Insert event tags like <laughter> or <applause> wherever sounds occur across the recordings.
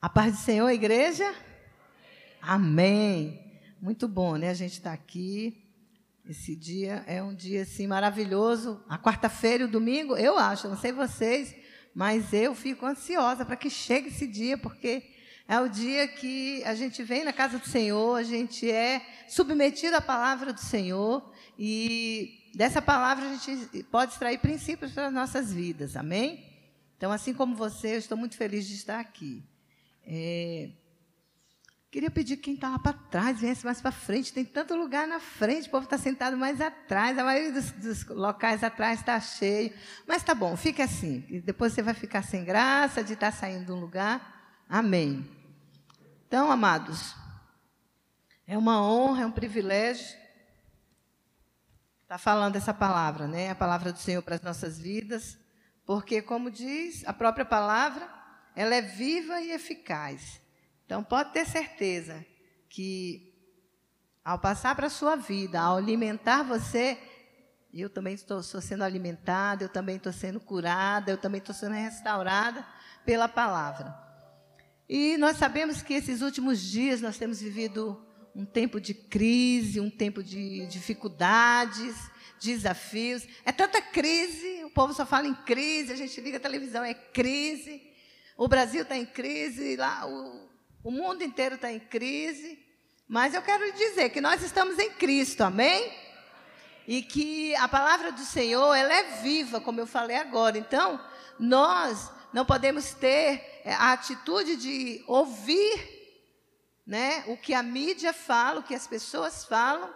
A paz do Senhor, igreja? Amém. Muito bom, né? A gente está aqui. Esse dia é um dia assim maravilhoso. A quarta-feira e o domingo, eu acho, não sei vocês, mas eu fico ansiosa para que chegue esse dia, porque é o dia que a gente vem na casa do Senhor, a gente é submetido à palavra do Senhor e dessa palavra a gente pode extrair princípios para as nossas vidas. Amém? Então, assim como você, eu estou muito feliz de estar aqui. É, queria pedir que quem está lá para trás viesse mais para frente. Tem tanto lugar na frente, o povo está sentado mais atrás. A maioria dos, dos locais atrás está cheio. Mas tá bom, fique assim. Depois você vai ficar sem graça de estar tá saindo de um lugar. Amém. Então, amados, é uma honra, é um privilégio estar tá falando essa palavra, né? A palavra do Senhor para as nossas vidas, porque, como diz a própria palavra, ela é viva e eficaz. Então, pode ter certeza que, ao passar para a sua vida, ao alimentar você, eu também estou, sendo alimentada, eu também estou sendo curada, eu também estou sendo restaurada pela palavra. E nós sabemos que esses últimos dias nós temos vivido um tempo de crise, um tempo de dificuldades, desafios. É tanta crise, o povo só fala em crise, a gente liga a televisão, é crise. O Brasil está em crise, lá, o, o mundo inteiro está em crise. Mas eu quero dizer que nós estamos em Cristo, amém? E que a palavra do Senhor, ela é viva, como eu falei agora. Então, nós não podemos ter é, a atitude de ouvir né, o que a mídia fala, o que as pessoas falam,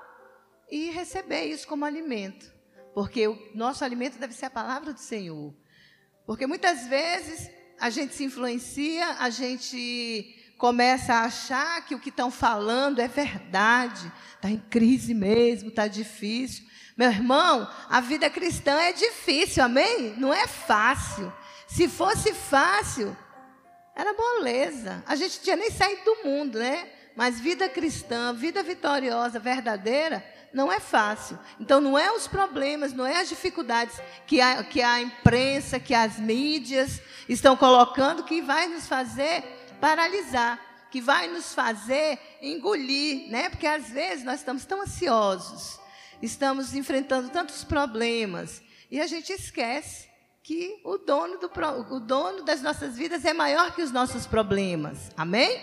e receber isso como alimento. Porque o nosso alimento deve ser a palavra do Senhor. Porque muitas vezes a gente se influencia, a gente começa a achar que o que estão falando é verdade, está em crise mesmo, está difícil. Meu irmão, a vida cristã é difícil, amém? Não é fácil. Se fosse fácil, era moleza. A gente tinha nem saído do mundo, né? Mas vida cristã, vida vitoriosa, verdadeira, não é fácil. Então, não é os problemas, não é as dificuldades que a, que a imprensa, que as mídias estão colocando que vai nos fazer paralisar, que vai nos fazer engolir, né? Porque às vezes nós estamos tão ansiosos, estamos enfrentando tantos problemas e a gente esquece que o dono, do, o dono das nossas vidas é maior que os nossos problemas. Amém?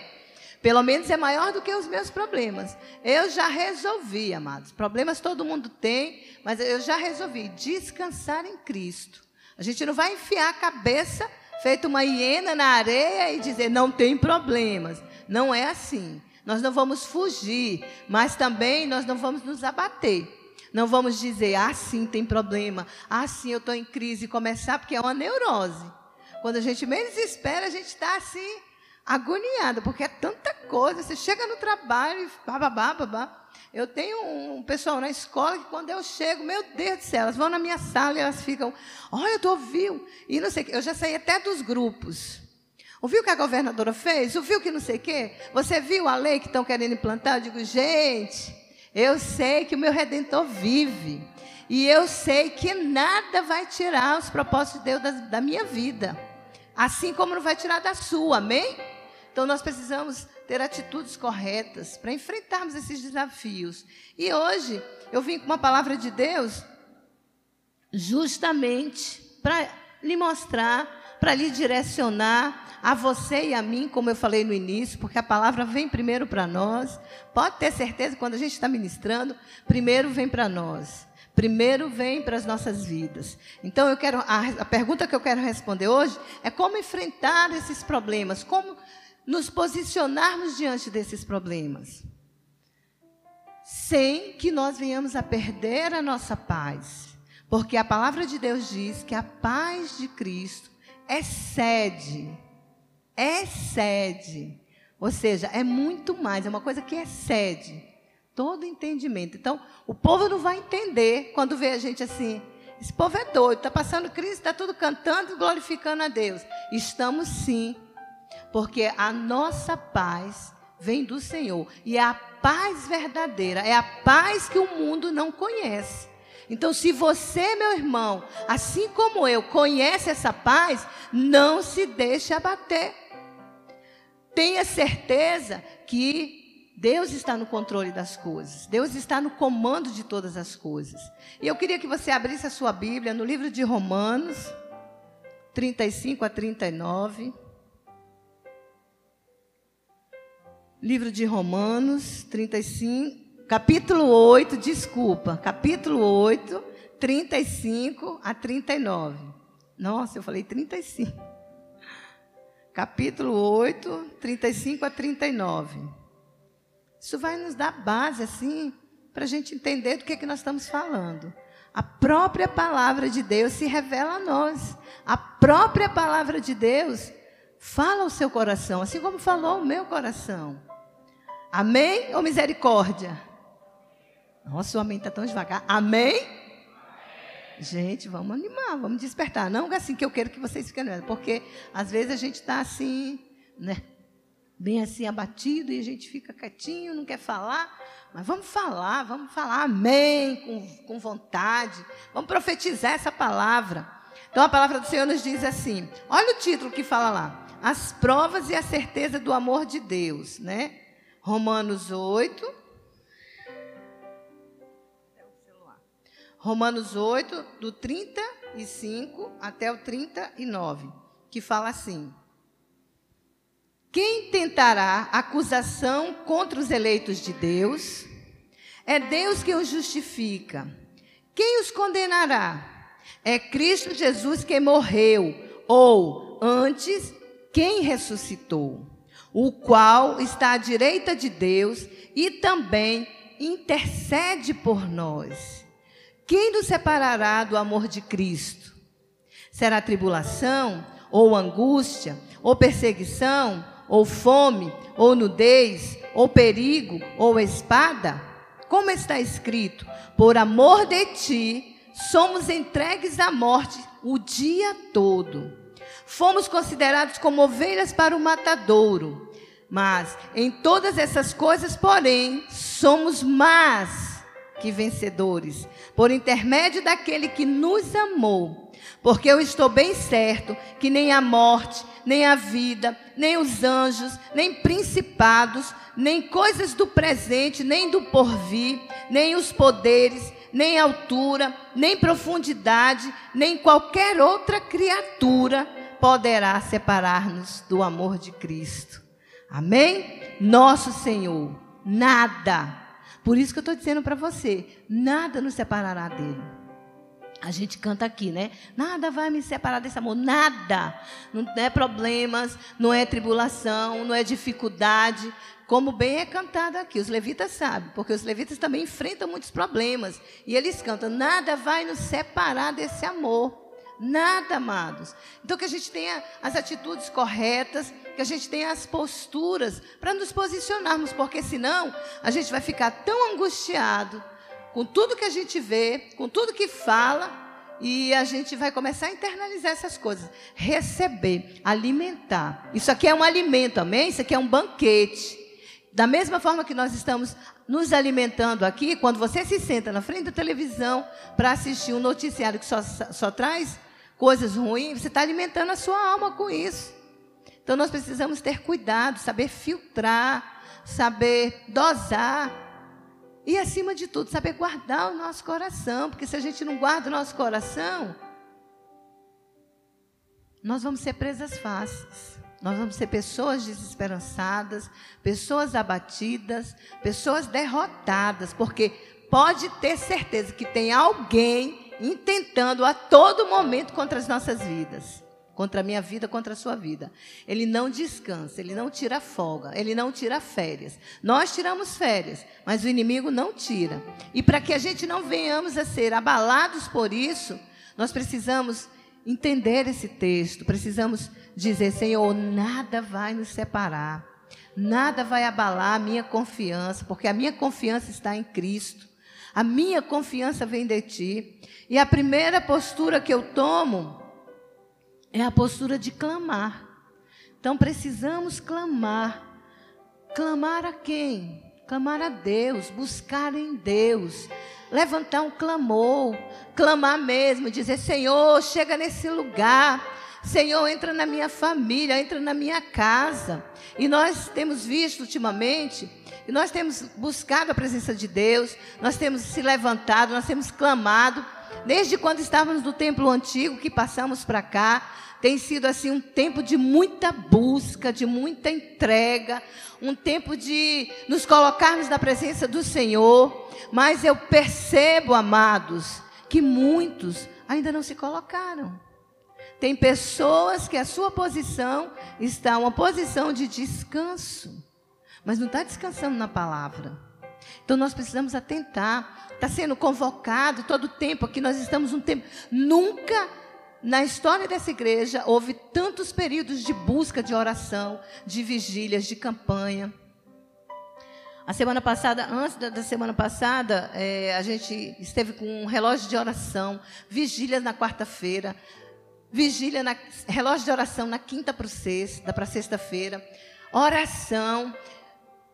Pelo menos é maior do que os meus problemas. Eu já resolvi, amados. Problemas todo mundo tem, mas eu já resolvi descansar em Cristo. A gente não vai enfiar a cabeça feito uma hiena na areia e dizer não tem problemas. Não é assim. Nós não vamos fugir, mas também nós não vamos nos abater. Não vamos dizer, ah, sim, tem problema. Ah, sim, eu estou em crise. Começar, porque é uma neurose. Quando a gente menos espera, a gente está assim, agoniada, porque é tanta coisa. Você chega no trabalho e bababá, babá. Eu tenho um pessoal na escola que quando eu chego, meu Deus do céu, elas vão na minha sala e elas ficam, olha, tu ouviu? E não sei o quê. Eu já saí até dos grupos. Ouviu o que a governadora fez? Ouviu que não sei o quê? Você viu a lei que estão querendo implantar? Eu digo, gente, eu sei que o meu redentor vive. E eu sei que nada vai tirar os propósitos de Deus da, da minha vida. Assim como não vai tirar da sua, amém? Então nós precisamos ter atitudes corretas para enfrentarmos esses desafios. E hoje eu vim com uma palavra de Deus justamente para lhe mostrar, para lhe direcionar a você e a mim, como eu falei no início, porque a palavra vem primeiro para nós. Pode ter certeza, quando a gente está ministrando, primeiro vem para nós. Primeiro vem para as nossas vidas. Então eu quero a, a pergunta que eu quero responder hoje é como enfrentar esses problemas, como nos posicionarmos diante desses problemas, sem que nós venhamos a perder a nossa paz. Porque a palavra de Deus diz que a paz de Cristo excede, excede, ou seja, é muito mais, é uma coisa que excede todo entendimento. Então, o povo não vai entender quando vê a gente assim. Esse povo é doido, está passando crise, está tudo cantando e glorificando a Deus. Estamos sim porque a nossa paz vem do Senhor. E é a paz verdadeira, é a paz que o mundo não conhece. Então, se você, meu irmão, assim como eu, conhece essa paz, não se deixe abater. tenha certeza que Deus está no controle das coisas. Deus está no comando de todas as coisas. E eu queria que você abrisse a sua Bíblia no livro de Romanos, 35 a 39. Livro de Romanos, 35, capítulo 8, desculpa, capítulo 8, 35 a 39. Nossa, eu falei 35. Capítulo 8, 35 a 39. Isso vai nos dar base, assim, para a gente entender do que, é que nós estamos falando. A própria palavra de Deus se revela a nós. A própria palavra de Deus fala ao seu coração, assim como falou o meu coração. Amém ou misericórdia? Nossa, o amém está tão devagar. Amém? Gente, vamos animar, vamos despertar. Não é assim que eu quero que vocês fiquem, porque às vezes a gente está assim, né? Bem assim abatido e a gente fica quietinho, não quer falar. Mas vamos falar, vamos falar amém, com, com vontade. Vamos profetizar essa palavra. Então a palavra do Senhor nos diz assim: olha o título que fala lá: As provas e a certeza do amor de Deus, né? Romanos 8. Romanos 8, do 35 até o 39, que fala assim: Quem tentará acusação contra os eleitos de Deus? É Deus quem os justifica. Quem os condenará? É Cristo Jesus quem morreu, ou antes, quem ressuscitou o qual está à direita de Deus e também intercede por nós. Quem nos separará do amor de Cristo? Será tribulação, ou angústia, ou perseguição, ou fome, ou nudez, ou perigo, ou espada? Como está escrito: Por amor de ti, somos entregues à morte o dia todo. Fomos considerados como ovelhas para o matadouro. Mas em todas essas coisas, porém, somos mais que vencedores, por intermédio daquele que nos amou. Porque eu estou bem certo que nem a morte, nem a vida, nem os anjos, nem principados, nem coisas do presente, nem do porvir, nem os poderes, nem altura, nem profundidade, nem qualquer outra criatura poderá separar-nos do amor de Cristo. Amém? Nosso Senhor, nada. Por isso que eu estou dizendo para você: nada nos separará dele. A gente canta aqui, né? Nada vai me separar desse amor, nada. Não é problemas, não é tribulação, não é dificuldade. Como bem é cantado aqui, os levitas sabem, porque os levitas também enfrentam muitos problemas. E eles cantam: nada vai nos separar desse amor. Nada, amados. Então, que a gente tenha as atitudes corretas, que a gente tenha as posturas para nos posicionarmos, porque senão a gente vai ficar tão angustiado com tudo que a gente vê, com tudo que fala, e a gente vai começar a internalizar essas coisas. Receber, alimentar. Isso aqui é um alimento, amém? Isso aqui é um banquete. Da mesma forma que nós estamos nos alimentando aqui, quando você se senta na frente da televisão para assistir um noticiário que só, só traz coisas ruins, você está alimentando a sua alma com isso. Então nós precisamos ter cuidado, saber filtrar, saber dosar. E acima de tudo, saber guardar o nosso coração, porque se a gente não guarda o nosso coração, nós vamos ser presas fáceis. Nós vamos ser pessoas desesperançadas, pessoas abatidas, pessoas derrotadas, porque pode ter certeza que tem alguém intentando a todo momento contra as nossas vidas. Contra a minha vida, contra a sua vida. Ele não descansa, ele não tira folga, ele não tira férias. Nós tiramos férias, mas o inimigo não tira. E para que a gente não venhamos a ser abalados por isso, nós precisamos entender esse texto, precisamos dizer: Senhor, nada vai nos separar, nada vai abalar a minha confiança, porque a minha confiança está em Cristo. A minha confiança vem de ti. E a primeira postura que eu tomo é a postura de clamar. Então precisamos clamar. Clamar a quem? Clamar a Deus, buscar em Deus, levantar um clamor, clamar mesmo, dizer: Senhor, chega nesse lugar, Senhor, entra na minha família, entra na minha casa. E nós temos visto ultimamente, e nós temos buscado a presença de Deus, nós temos se levantado, nós temos clamado, desde quando estávamos no templo antigo, que passamos para cá, tem sido assim um tempo de muita busca, de muita entrega, um tempo de nos colocarmos na presença do Senhor. Mas eu percebo, amados, que muitos ainda não se colocaram. Tem pessoas que a sua posição está uma posição de descanso, mas não está descansando na palavra. Então nós precisamos atentar. Está sendo convocado todo o tempo aqui. Nós estamos um tempo. Nunca na história dessa igreja houve tantos períodos de busca, de oração, de vigílias, de campanha. A semana passada, antes da, semana passada, é, a gente esteve com um relógio de oração, vigília na quarta-feira, vigília, na, relógio de oração na quinta para sexta, para sexta-feira, oração,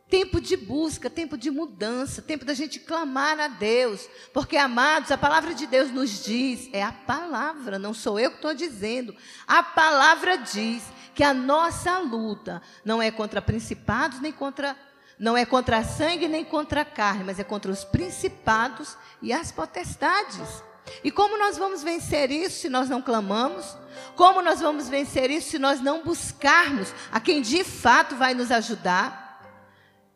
tempo de busca, tempo de mudança, tempo da gente clamar a Deus, porque amados, a palavra de Deus nos diz, é a palavra, não sou eu que estou dizendo, a palavra diz que a nossa luta não é contra principados nem contra não é contra sangue nem contra carne, mas é contra os principados e as potestades. E como nós vamos vencer isso se nós não clamamos? Como nós vamos vencer isso se nós não buscarmos a quem de fato vai nos ajudar?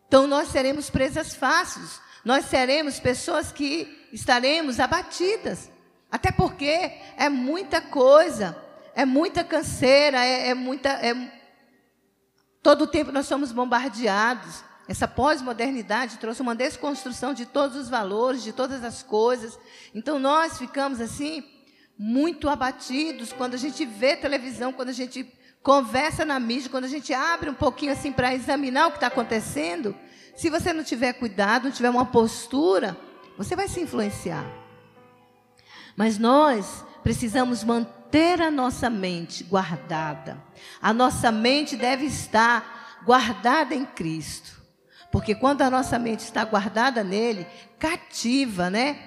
Então nós seremos presas fáceis, nós seremos pessoas que estaremos abatidas. Até porque é muita coisa, é muita canseira, é, é muita. É... Todo o tempo nós somos bombardeados. Essa pós-modernidade trouxe uma desconstrução de todos os valores, de todas as coisas. Então nós ficamos assim muito abatidos quando a gente vê televisão, quando a gente conversa na mídia, quando a gente abre um pouquinho assim para examinar o que está acontecendo. Se você não tiver cuidado, não tiver uma postura, você vai se influenciar. Mas nós precisamos manter a nossa mente guardada. A nossa mente deve estar guardada em Cristo. Porque quando a nossa mente está guardada nele, cativa, né?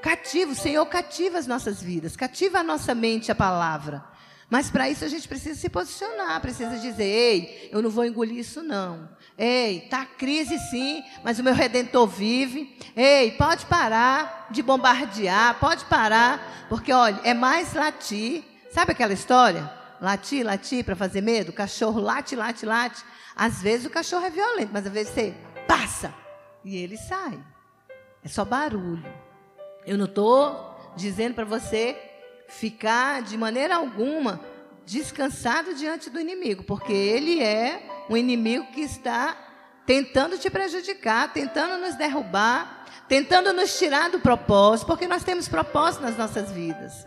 Cativa, o Senhor cativa as nossas vidas, cativa a nossa mente a palavra. Mas para isso a gente precisa se posicionar, precisa dizer: ei, eu não vou engolir isso não. Ei, tá crise sim, mas o meu redentor vive. Ei, pode parar de bombardear, pode parar, porque olha, é mais latir. Sabe aquela história? Latir, latir para fazer medo, o cachorro late, late, late. Às vezes o cachorro é violento, mas às vezes você passa e ele sai. É só barulho. Eu não estou dizendo para você ficar de maneira alguma descansado diante do inimigo, porque ele é um inimigo que está tentando te prejudicar, tentando nos derrubar, tentando nos tirar do propósito, porque nós temos propósito nas nossas vidas.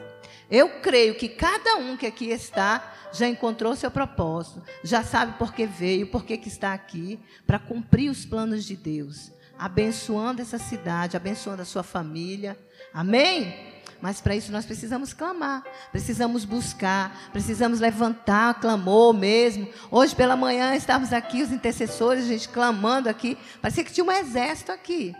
Eu creio que cada um que aqui está já encontrou seu propósito, já sabe por que veio, por que está aqui, para cumprir os planos de Deus, abençoando essa cidade, abençoando a sua família. Amém? Mas para isso nós precisamos clamar, precisamos buscar, precisamos levantar clamor mesmo. Hoje pela manhã estávamos aqui, os intercessores, a gente clamando aqui. Parecia que tinha um exército aqui.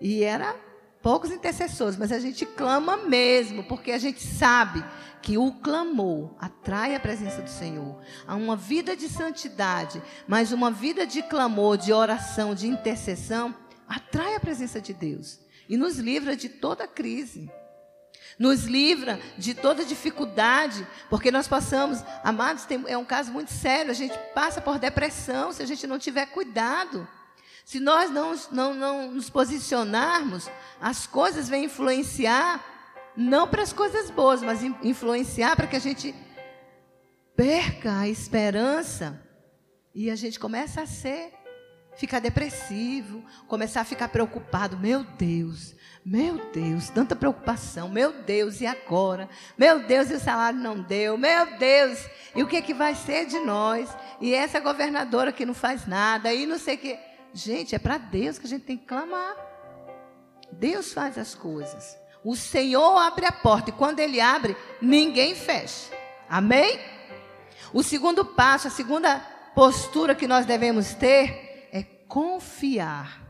E era poucos intercessores, mas a gente clama mesmo, porque a gente sabe que o clamor atrai a presença do Senhor. Há uma vida de santidade, mas uma vida de clamor, de oração, de intercessão, atrai a presença de Deus e nos livra de toda crise. Nos livra de toda dificuldade, porque nós passamos, amados, tem, é um caso muito sério, a gente passa por depressão se a gente não tiver cuidado. Se nós não, não, não nos posicionarmos, as coisas vêm influenciar, não para as coisas boas, mas influenciar para que a gente perca a esperança e a gente começa a ser, ficar depressivo, começar a ficar preocupado. Meu Deus, meu Deus, tanta preocupação. Meu Deus, e agora? Meu Deus, e o salário não deu. Meu Deus, e o que, é que vai ser de nós? E essa governadora que não faz nada, e não sei o que. Gente, é para Deus que a gente tem que clamar. Deus faz as coisas. O Senhor abre a porta e quando Ele abre, ninguém fecha. Amém? O segundo passo, a segunda postura que nós devemos ter é confiar.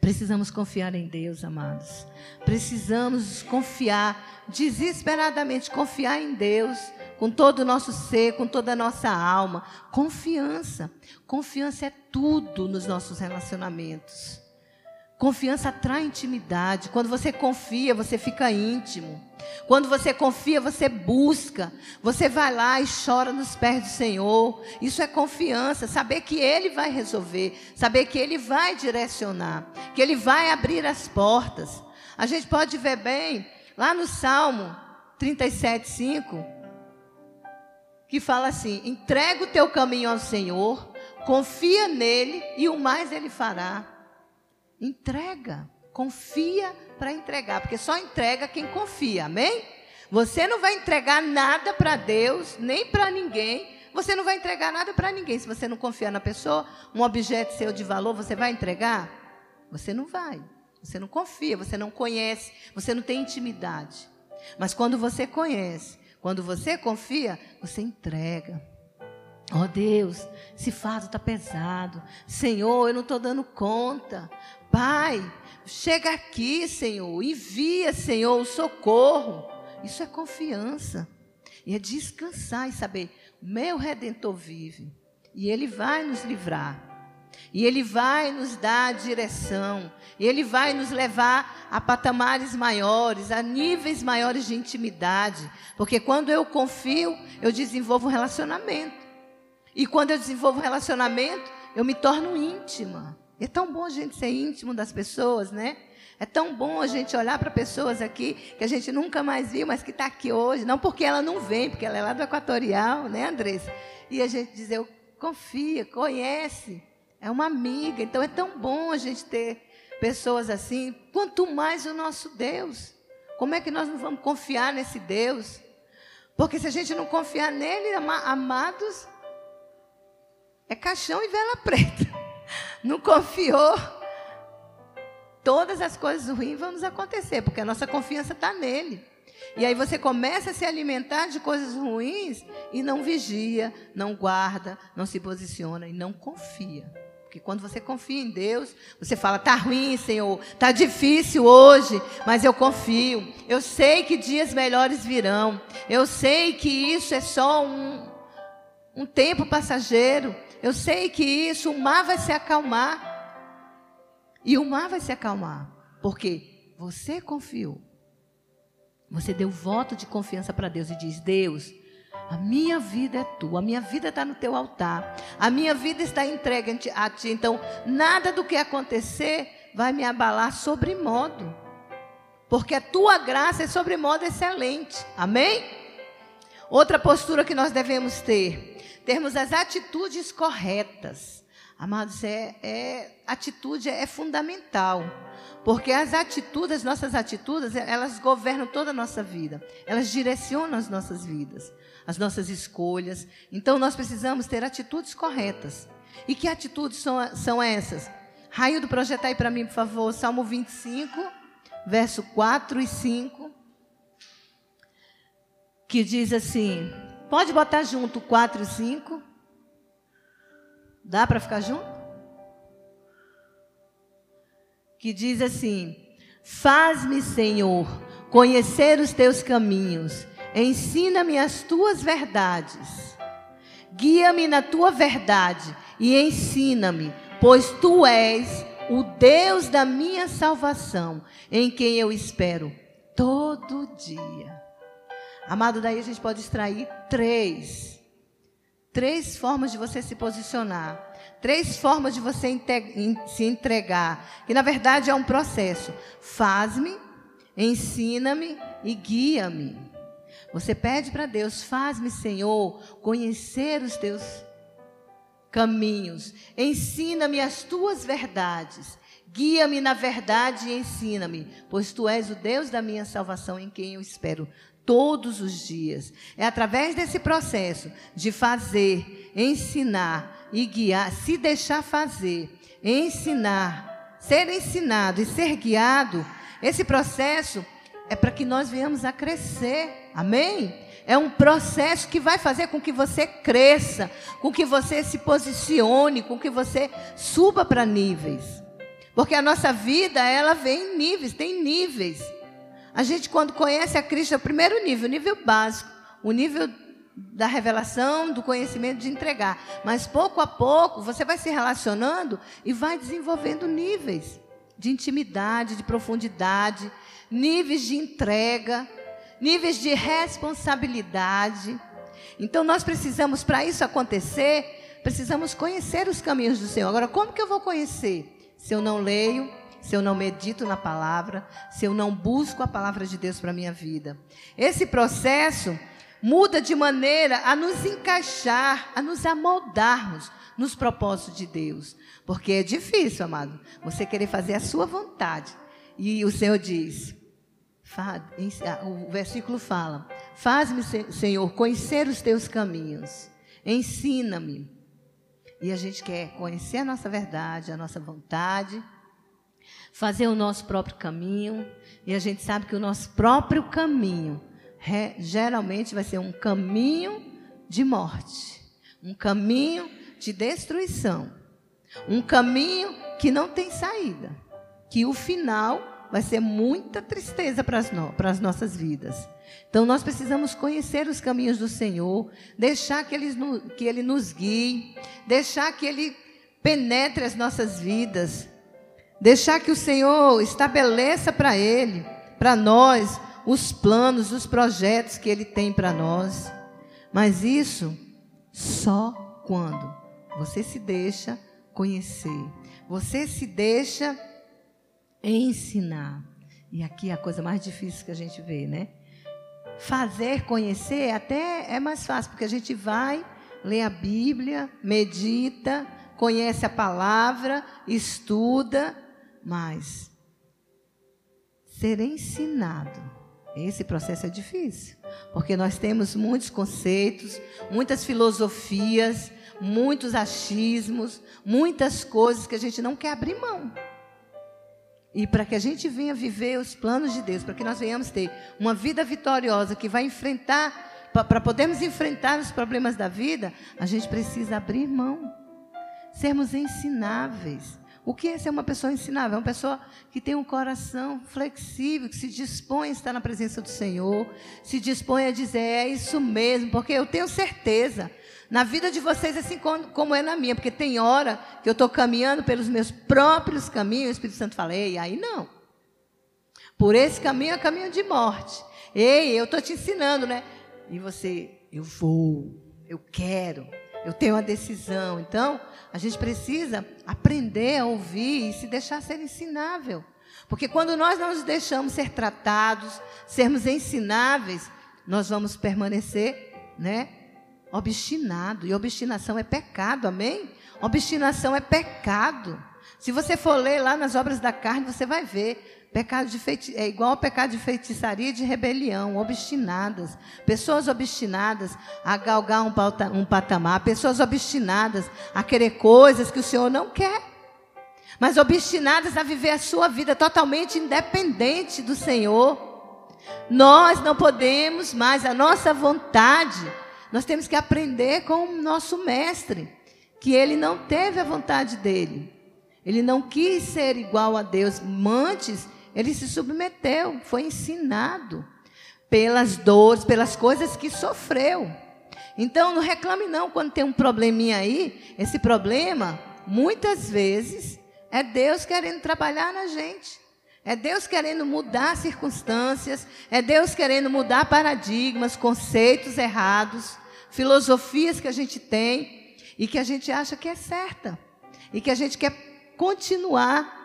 Precisamos confiar em Deus, amados. Precisamos confiar, desesperadamente confiar em Deus, com todo o nosso ser, com toda a nossa alma. Confiança. Confiança é tudo nos nossos relacionamentos. Confiança atrai intimidade. Quando você confia, você fica íntimo. Quando você confia, você busca. Você vai lá e chora nos pés do Senhor. Isso é confiança. Saber que Ele vai resolver. Saber que Ele vai direcionar. Que Ele vai abrir as portas. A gente pode ver bem lá no Salmo 37, 5. Que fala assim: entrega o teu caminho ao Senhor. Confia nele e o mais Ele fará. Entrega. Confia para entregar, porque só entrega quem confia, amém? Você não vai entregar nada para Deus, nem para ninguém. Você não vai entregar nada para ninguém. Se você não confiar na pessoa, um objeto seu de valor, você vai entregar? Você não vai. Você não confia, você não conhece, você não tem intimidade. Mas quando você conhece, quando você confia, você entrega. Oh Deus, esse fardo está pesado. Senhor, eu não estou dando conta. Pai, chega aqui, Senhor. Envia, Senhor, o socorro. Isso é confiança. E é descansar e saber: meu redentor vive. E ele vai nos livrar. E ele vai nos dar direção. E ele vai nos levar a patamares maiores, a níveis maiores de intimidade. Porque quando eu confio, eu desenvolvo um relacionamento. E quando eu desenvolvo um relacionamento, eu me torno íntima. É tão bom a gente ser íntimo das pessoas, né? É tão bom a gente olhar para pessoas aqui que a gente nunca mais viu, mas que está aqui hoje. Não porque ela não vem, porque ela é lá do Equatorial, né, Andressa? E a gente dizer, confia, conhece, é uma amiga. Então é tão bom a gente ter pessoas assim. Quanto mais o nosso Deus. Como é que nós não vamos confiar nesse Deus? Porque se a gente não confiar nele, amados, é caixão e vela preta. <laughs> Não confiou. Todas as coisas ruins vão nos acontecer, porque a nossa confiança está nele. E aí você começa a se alimentar de coisas ruins e não vigia, não guarda, não se posiciona e não confia. Porque quando você confia em Deus, você fala: tá ruim, Senhor, tá difícil hoje, mas eu confio. Eu sei que dias melhores virão. Eu sei que isso é só um, um tempo passageiro. Eu sei que isso, o mar vai se acalmar. E o mar vai se acalmar. Porque você confiou. Você deu voto de confiança para Deus e diz: Deus, a minha vida é tua, a minha vida está no teu altar, a minha vida está entregue a ti. Então, nada do que acontecer vai me abalar sobre modo, porque a tua graça é sobre modo excelente. Amém? Outra postura que nós devemos ter termos as atitudes corretas. Amados, é, é, atitude é fundamental. Porque as atitudes, as nossas atitudes, elas governam toda a nossa vida. Elas direcionam as nossas vidas, as nossas escolhas. Então nós precisamos ter atitudes corretas. E que atitudes são, são essas? Raio do projeto aí para mim, por favor. Salmo 25, verso 4 e 5. Que diz assim: Pode botar junto 4 e 5? Dá para ficar junto? Que diz assim: Faz-me, Senhor, conhecer os teus caminhos, ensina-me as tuas verdades. Guia-me na tua verdade e ensina-me, pois tu és o Deus da minha salvação, em quem eu espero todo dia. Amado, daí a gente pode extrair três. Três formas de você se posicionar. Três formas de você se entregar. Que na verdade é um processo. Faz-me, ensina-me e guia-me. Você pede para Deus, faz-me, Senhor, conhecer os teus caminhos. Ensina-me as tuas verdades. Guia-me na verdade e ensina-me, pois tu és o Deus da minha salvação em quem eu espero todos os dias. É através desse processo de fazer, ensinar e guiar, se deixar fazer, ensinar, ser ensinado e ser guiado, esse processo é para que nós venhamos a crescer. Amém? É um processo que vai fazer com que você cresça, com que você se posicione, com que você suba para níveis. Porque a nossa vida, ela vem em níveis, tem níveis. A gente, quando conhece a Cristo, é o primeiro nível, o nível básico, o nível da revelação, do conhecimento de entregar. Mas pouco a pouco você vai se relacionando e vai desenvolvendo níveis de intimidade, de profundidade, níveis de entrega, níveis de responsabilidade. Então nós precisamos, para isso acontecer, precisamos conhecer os caminhos do Senhor. Agora, como que eu vou conhecer? Se eu não leio, se eu não medito na palavra, se eu não busco a palavra de Deus para a minha vida. Esse processo muda de maneira a nos encaixar, a nos amoldarmos nos propósitos de Deus. Porque é difícil, amado, você querer fazer a sua vontade. E o Senhor diz, ah, o versículo fala: Faz-me, Senhor, conhecer os teus caminhos, ensina-me. E a gente quer conhecer a nossa verdade, a nossa vontade, fazer o nosso próprio caminho, e a gente sabe que o nosso próprio caminho geralmente vai ser um caminho de morte, um caminho de destruição, um caminho que não tem saída, que o final vai ser muita tristeza para as, no, para as nossas vidas. Então nós precisamos conhecer os caminhos do Senhor, deixar que ele, que ele nos guie, deixar que Ele penetre as nossas vidas, deixar que o Senhor estabeleça para Ele, para nós, os planos, os projetos que Ele tem para nós. Mas isso só quando você se deixa conhecer, você se deixa ensinar. E aqui é a coisa mais difícil que a gente vê, né? Fazer conhecer até é mais fácil, porque a gente vai, lê a Bíblia, medita, conhece a palavra, estuda, mas ser ensinado esse processo é difícil, porque nós temos muitos conceitos, muitas filosofias, muitos achismos, muitas coisas que a gente não quer abrir mão. E para que a gente venha viver os planos de Deus, para que nós venhamos ter uma vida vitoriosa que vai enfrentar, para podermos enfrentar os problemas da vida, a gente precisa abrir mão, sermos ensináveis. O que é ser uma pessoa ensinável? É uma pessoa que tem um coração flexível, que se dispõe a estar na presença do Senhor, se dispõe a dizer, é isso mesmo, porque eu tenho certeza, na vida de vocês, assim como é na minha, porque tem hora que eu estou caminhando pelos meus próprios caminhos, o Espírito Santo fala, ei, aí não. Por esse caminho é caminho de morte. Ei, eu estou te ensinando, né? E você, eu vou, eu quero, eu tenho uma decisão. Então, a gente precisa aprender a ouvir e se deixar ser ensinável. Porque quando nós não nos deixamos ser tratados, sermos ensináveis, nós vamos permanecer, né, obstinado. E obstinação é pecado, amém? Obstinação é pecado. Se você for ler lá nas obras da carne, você vai ver Pecado de feiti é igual ao pecado de feitiçaria e de rebelião, obstinadas. Pessoas obstinadas a galgar um, um patamar, pessoas obstinadas a querer coisas que o Senhor não quer. Mas obstinadas a viver a sua vida totalmente independente do Senhor. Nós não podemos mais, a nossa vontade, nós temos que aprender com o nosso mestre, que ele não teve a vontade dele. Ele não quis ser igual a Deus. Antes, ele se submeteu, foi ensinado pelas dores, pelas coisas que sofreu. Então, não reclame não quando tem um probleminha aí. Esse problema, muitas vezes, é Deus querendo trabalhar na gente. É Deus querendo mudar circunstâncias, é Deus querendo mudar paradigmas, conceitos errados, filosofias que a gente tem e que a gente acha que é certa e que a gente quer continuar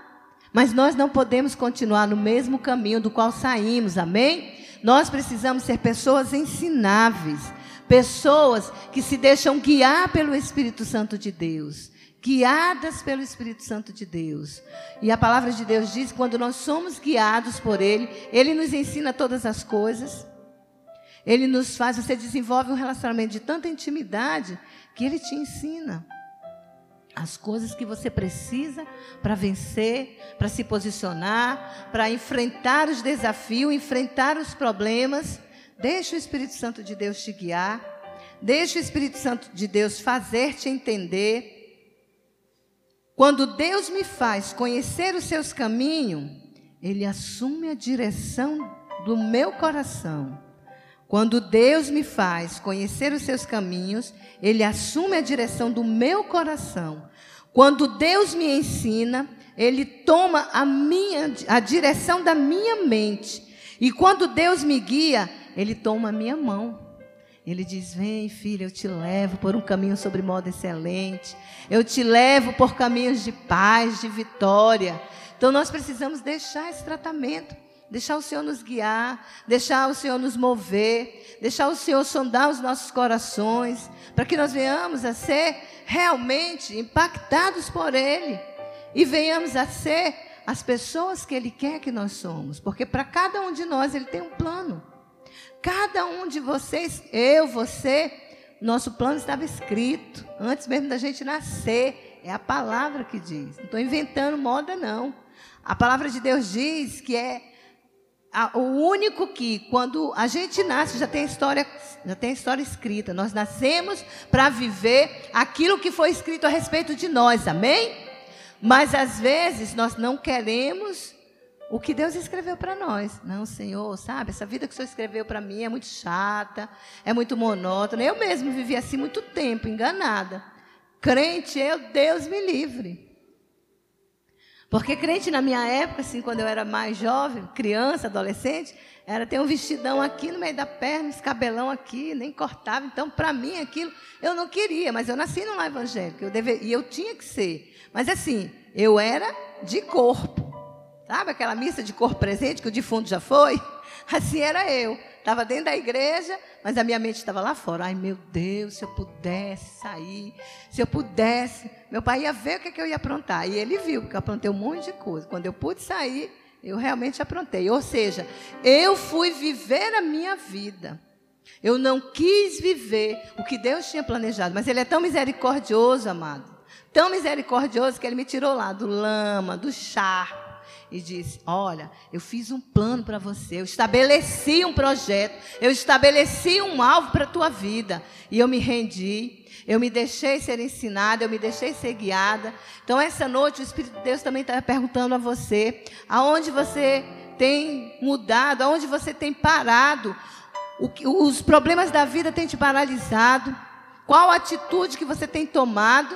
mas nós não podemos continuar no mesmo caminho do qual saímos, amém? Nós precisamos ser pessoas ensináveis, pessoas que se deixam guiar pelo Espírito Santo de Deus, guiadas pelo Espírito Santo de Deus. E a palavra de Deus diz: quando nós somos guiados por Ele, Ele nos ensina todas as coisas. Ele nos faz, você desenvolve um relacionamento de tanta intimidade que Ele te ensina as coisas que você precisa para vencer, para se posicionar, para enfrentar os desafios, enfrentar os problemas. Deixa o Espírito Santo de Deus te guiar. Deixa o Espírito Santo de Deus fazer te entender. Quando Deus me faz conhecer os seus caminhos, Ele assume a direção do meu coração. Quando Deus me faz conhecer os seus caminhos, Ele assume a direção do meu coração. Quando Deus me ensina, Ele toma a minha a direção da minha mente. E quando Deus me guia, Ele toma a minha mão. Ele diz: Vem, filha, eu te levo por um caminho sobre modo excelente. Eu te levo por caminhos de paz, de vitória. Então nós precisamos deixar esse tratamento, deixar o Senhor nos guiar, deixar o Senhor nos mover, deixar o Senhor sondar os nossos corações, para que nós venhamos a ser realmente impactados por Ele e venhamos a ser as pessoas que Ele quer que nós somos, porque para cada um de nós Ele tem um plano. Cada um de vocês, eu, você, nosso plano estava escrito antes mesmo da gente nascer. É a palavra que diz. Não estou inventando moda, não. A palavra de Deus diz que é o único que, quando a gente nasce, já tem história, já tem história escrita. Nós nascemos para viver aquilo que foi escrito a respeito de nós, amém? Mas às vezes nós não queremos o que Deus escreveu para nós. Não, Senhor, sabe, essa vida que o Senhor escreveu para mim é muito chata, é muito monótona. Eu mesmo vivi assim muito tempo, enganada. Crente, eu, Deus me livre. Porque crente na minha época, assim, quando eu era mais jovem, criança, adolescente, era ter um vestidão aqui no meio da perna, esse cabelão aqui, nem cortava. Então, para mim, aquilo, eu não queria, mas eu nasci num lar evangélico, eu deve, e eu tinha que ser. Mas assim, eu era de corpo. Sabe aquela missa de corpo presente que o defunto já foi? <laughs> Assim era eu. Estava dentro da igreja, mas a minha mente estava lá fora. Ai, meu Deus, se eu pudesse sair, se eu pudesse. Meu pai ia ver o que, que eu ia aprontar. E ele viu, porque eu aprontei um monte de coisa. Quando eu pude sair, eu realmente aprontei. Ou seja, eu fui viver a minha vida. Eu não quis viver o que Deus tinha planejado. Mas Ele é tão misericordioso, amado. Tão misericordioso que Ele me tirou lá do lama, do charco e disse: Olha, eu fiz um plano para você, eu estabeleci um projeto, eu estabeleci um alvo para a tua vida. E eu me rendi, eu me deixei ser ensinada, eu me deixei ser guiada. Então, essa noite, o Espírito de Deus também está perguntando a você: aonde você tem mudado, aonde você tem parado, o, os problemas da vida têm te paralisado, qual a atitude que você tem tomado.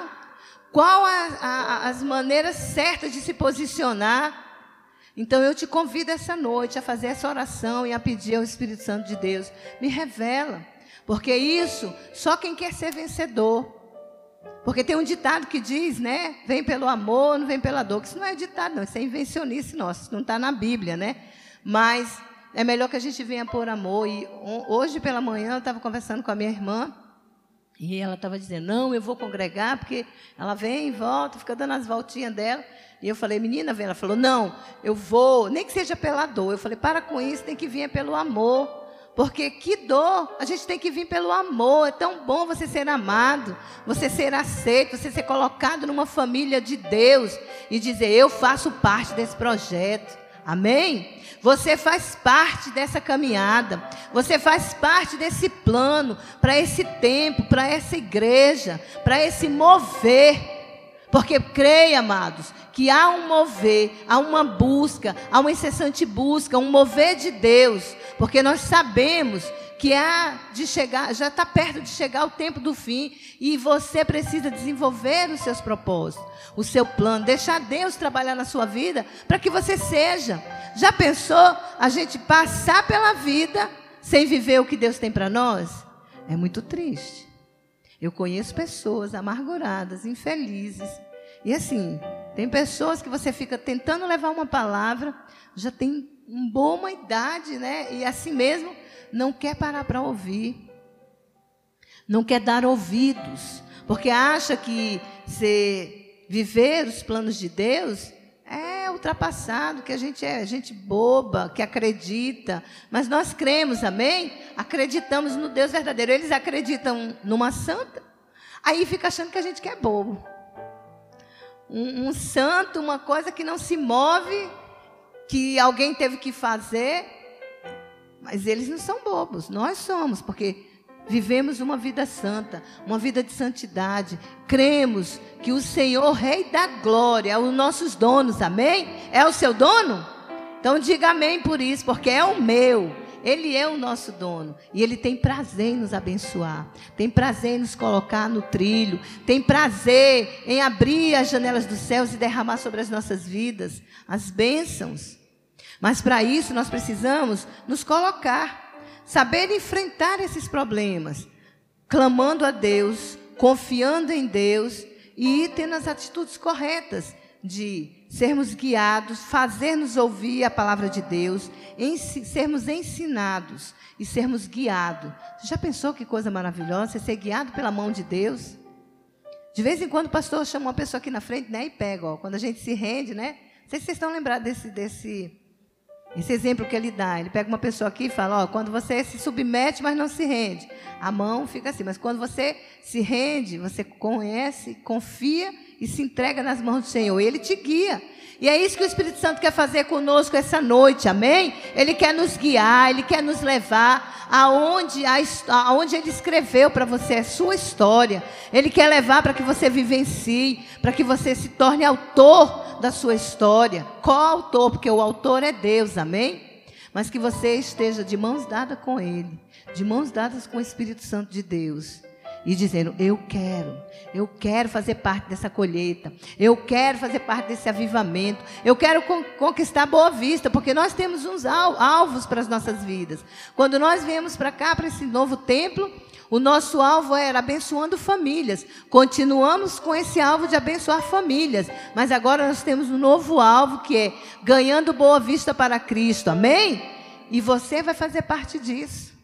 Qual a, a, as maneiras certas de se posicionar? Então eu te convido essa noite a fazer essa oração e a pedir ao Espírito Santo de Deus, me revela, porque isso só quem quer ser vencedor. Porque tem um ditado que diz, né? Vem pelo amor, não vem pela dor. Que isso não é ditado, não. Isso é invencionice nossa. Isso não está na Bíblia, né? Mas é melhor que a gente venha por amor. E hoje pela manhã eu estava conversando com a minha irmã. E ela estava dizendo, não, eu vou congregar, porque ela vem e volta, fica dando as voltinhas dela. E eu falei, menina, vem. Ela falou, não, eu vou, nem que seja pela dor. Eu falei, para com isso, tem que vir pelo amor. Porque que dor, a gente tem que vir pelo amor. É tão bom você ser amado, você ser aceito, você ser colocado numa família de Deus e dizer: Eu faço parte desse projeto. Amém? Você faz parte dessa caminhada, você faz parte desse plano para esse tempo, para essa igreja, para esse mover. Porque creia, amados, que há um mover, há uma busca, há uma incessante busca, um mover de Deus, porque nós sabemos que há de chegar, já está perto de chegar o tempo do fim e você precisa desenvolver os seus propósitos, o seu plano, deixar Deus trabalhar na sua vida para que você seja. Já pensou a gente passar pela vida sem viver o que Deus tem para nós? É muito triste. Eu conheço pessoas amarguradas, infelizes. E assim, tem pessoas que você fica tentando levar uma palavra, já tem uma boa idade, né? E assim mesmo não quer parar para ouvir. Não quer dar ouvidos, porque acha que se viver os planos de Deus é ultrapassado, que a gente é gente boba, que acredita, mas nós cremos, amém? Acreditamos no Deus verdadeiro. Eles acreditam numa santa, aí fica achando que a gente que é bobo. Um, um santo, uma coisa que não se move, que alguém teve que fazer, mas eles não são bobos, nós somos, porque vivemos uma vida santa, uma vida de santidade. Cremos que o Senhor, Rei da Glória, é os nossos donos, amém? É o seu dono? Então diga amém por isso, porque é o meu. Ele é o nosso dono e ele tem prazer em nos abençoar, tem prazer em nos colocar no trilho, tem prazer em abrir as janelas dos céus e derramar sobre as nossas vidas as bênçãos. Mas para isso nós precisamos nos colocar, saber enfrentar esses problemas, clamando a Deus, confiando em Deus e tendo as atitudes corretas de sermos guiados, fazer-nos ouvir a palavra de Deus, sermos ensinados e sermos guiados. Você já pensou que coisa maravilhosa? Você ser guiado pela mão de Deus? De vez em quando o pastor chama uma pessoa aqui na frente né, e pega, ó, quando a gente se rende, né? Não sei se vocês estão lembrados desse, desse esse exemplo que ele dá, ele pega uma pessoa aqui e fala: ó, quando você se submete, mas não se rende, a mão fica assim. Mas quando você se rende, você conhece, confia e se entrega nas mãos do Senhor. Ele te guia. E é isso que o Espírito Santo quer fazer conosco essa noite, amém? Ele quer nos guiar, ele quer nos levar aonde, a, aonde ele escreveu para você a sua história. Ele quer levar para que você vivencie, para que você se torne autor da sua história. Qual autor? Porque o autor é Deus, amém? Mas que você esteja de mãos dadas com Ele, de mãos dadas com o Espírito Santo de Deus e dizendo: Eu quero, eu quero fazer parte dessa colheita, eu quero fazer parte desse avivamento, eu quero conquistar Boa Vista, porque nós temos uns alvos para as nossas vidas. Quando nós viemos para cá, para esse novo templo, o nosso alvo era abençoando famílias. Continuamos com esse alvo de abençoar famílias, mas agora nós temos um novo alvo que é ganhando Boa Vista para Cristo, amém? E você vai fazer parte disso.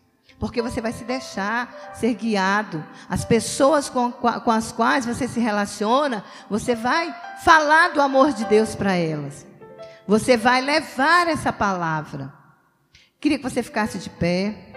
Porque você vai se deixar ser guiado. As pessoas com, com as quais você se relaciona, você vai falar do amor de Deus para elas. Você vai levar essa palavra. Queria que você ficasse de pé.